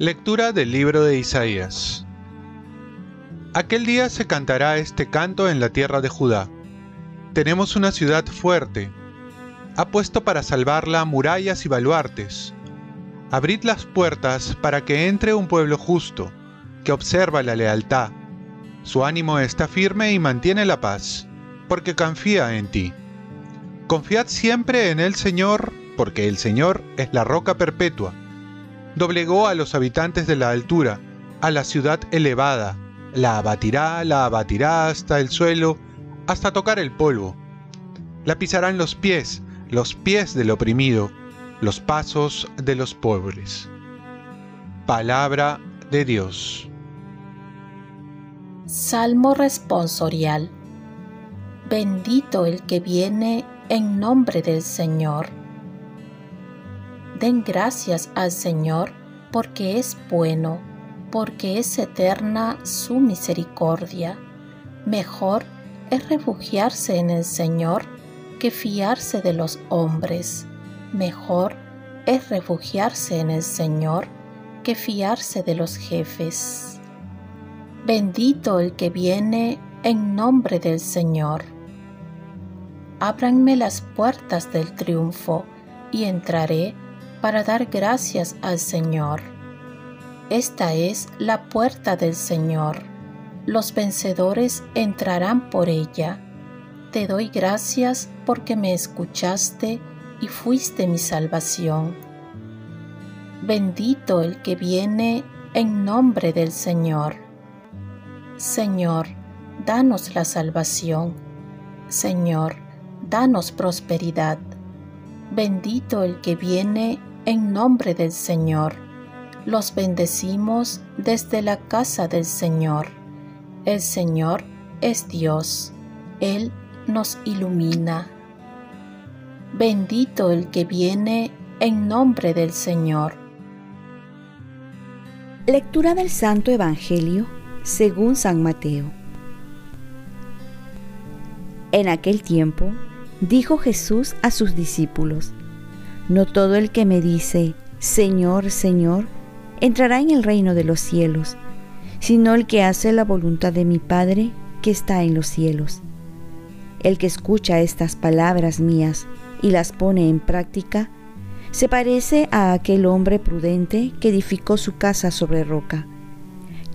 Lectura del libro de Isaías. Aquel día se cantará este canto en la tierra de Judá. Tenemos una ciudad fuerte. Ha puesto para salvarla murallas y baluartes. Abrid las puertas para que entre un pueblo justo, que observa la lealtad. Su ánimo está firme y mantiene la paz, porque confía en ti. Confiad siempre en el Señor, porque el Señor es la roca perpetua doblegó a los habitantes de la altura, a la ciudad elevada, la abatirá, la abatirá hasta el suelo, hasta tocar el polvo. La pisarán los pies, los pies del oprimido, los pasos de los pobres. Palabra de Dios. Salmo responsorial. Bendito el que viene en nombre del Señor Den gracias al Señor porque es bueno, porque es eterna su misericordia. Mejor es refugiarse en el Señor que fiarse de los hombres. Mejor es refugiarse en el Señor que fiarse de los jefes. Bendito el que viene en nombre del Señor. Ábranme las puertas del triunfo y entraré para dar gracias al Señor. Esta es la puerta del Señor. Los vencedores entrarán por ella. Te doy gracias porque me escuchaste y fuiste mi salvación. Bendito el que viene en nombre del Señor. Señor, danos la salvación. Señor, danos prosperidad. Bendito el que viene en nombre del Señor. Los bendecimos desde la casa del Señor. El Señor es Dios. Él nos ilumina. Bendito el que viene en nombre del Señor. Lectura del Santo Evangelio según San Mateo. En aquel tiempo dijo Jesús a sus discípulos, no todo el que me dice, Señor, Señor, entrará en el reino de los cielos, sino el que hace la voluntad de mi Padre que está en los cielos. El que escucha estas palabras mías y las pone en práctica, se parece a aquel hombre prudente que edificó su casa sobre roca.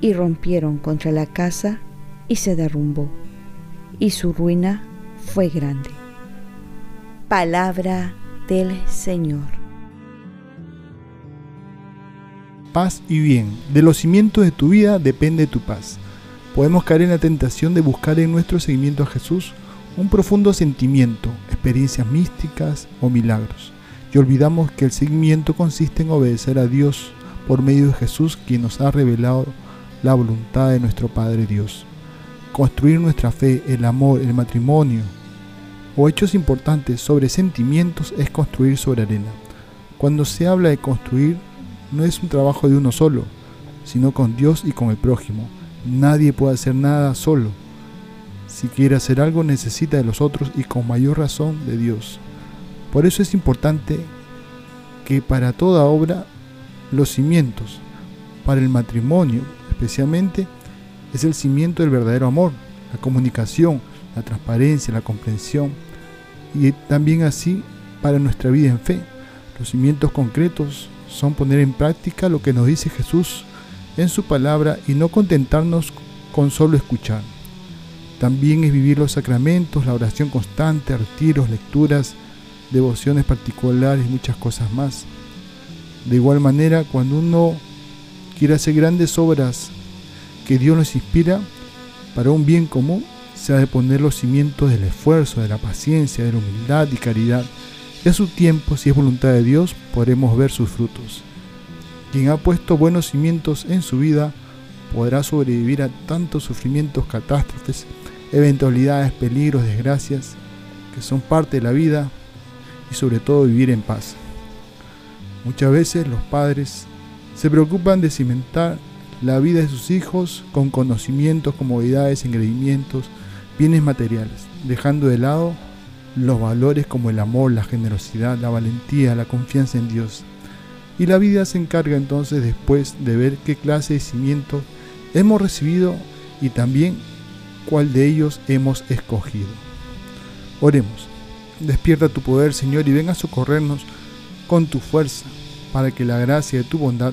y rompieron contra la casa y se derrumbó, y su ruina fue grande. Palabra del Señor. Paz y bien. De los cimientos de tu vida depende tu paz. Podemos caer en la tentación de buscar en nuestro seguimiento a Jesús un profundo sentimiento, experiencias místicas o milagros. Y olvidamos que el seguimiento consiste en obedecer a Dios por medio de Jesús quien nos ha revelado la voluntad de nuestro Padre Dios. Construir nuestra fe, el amor, el matrimonio, o hechos importantes sobre sentimientos es construir sobre arena. Cuando se habla de construir, no es un trabajo de uno solo, sino con Dios y con el prójimo. Nadie puede hacer nada solo. Si quiere hacer algo necesita de los otros y con mayor razón de Dios. Por eso es importante que para toda obra los cimientos, para el matrimonio especialmente, es el cimiento del verdadero amor, la comunicación, la transparencia, la comprensión, y también así para nuestra vida en fe. Los cimientos concretos son poner en práctica lo que nos dice Jesús en su palabra y no contentarnos con solo escuchar. También es vivir los sacramentos, la oración constante, retiros, lecturas, devociones particulares muchas cosas más. De igual manera, cuando uno quiere hacer grandes obras que Dios nos inspira para un bien común, se ha de poner los cimientos del esfuerzo, de la paciencia, de la humildad y caridad. Y a su tiempo, si es voluntad de Dios, podremos ver sus frutos. Quien ha puesto buenos cimientos en su vida podrá sobrevivir a tantos sufrimientos, catástrofes, eventualidades, peligros, desgracias, que son parte de la vida y sobre todo vivir en paz. Muchas veces los padres se preocupan de cimentar la vida de sus hijos con conocimientos, comodidades, engreimientos, bienes materiales, dejando de lado los valores como el amor, la generosidad, la valentía, la confianza en Dios. Y la vida se encarga entonces después de ver qué clase de cimientos hemos recibido y también cuál de ellos hemos escogido. Oremos. Despierta tu poder, Señor, y ven a socorrernos con tu fuerza, para que la gracia de tu bondad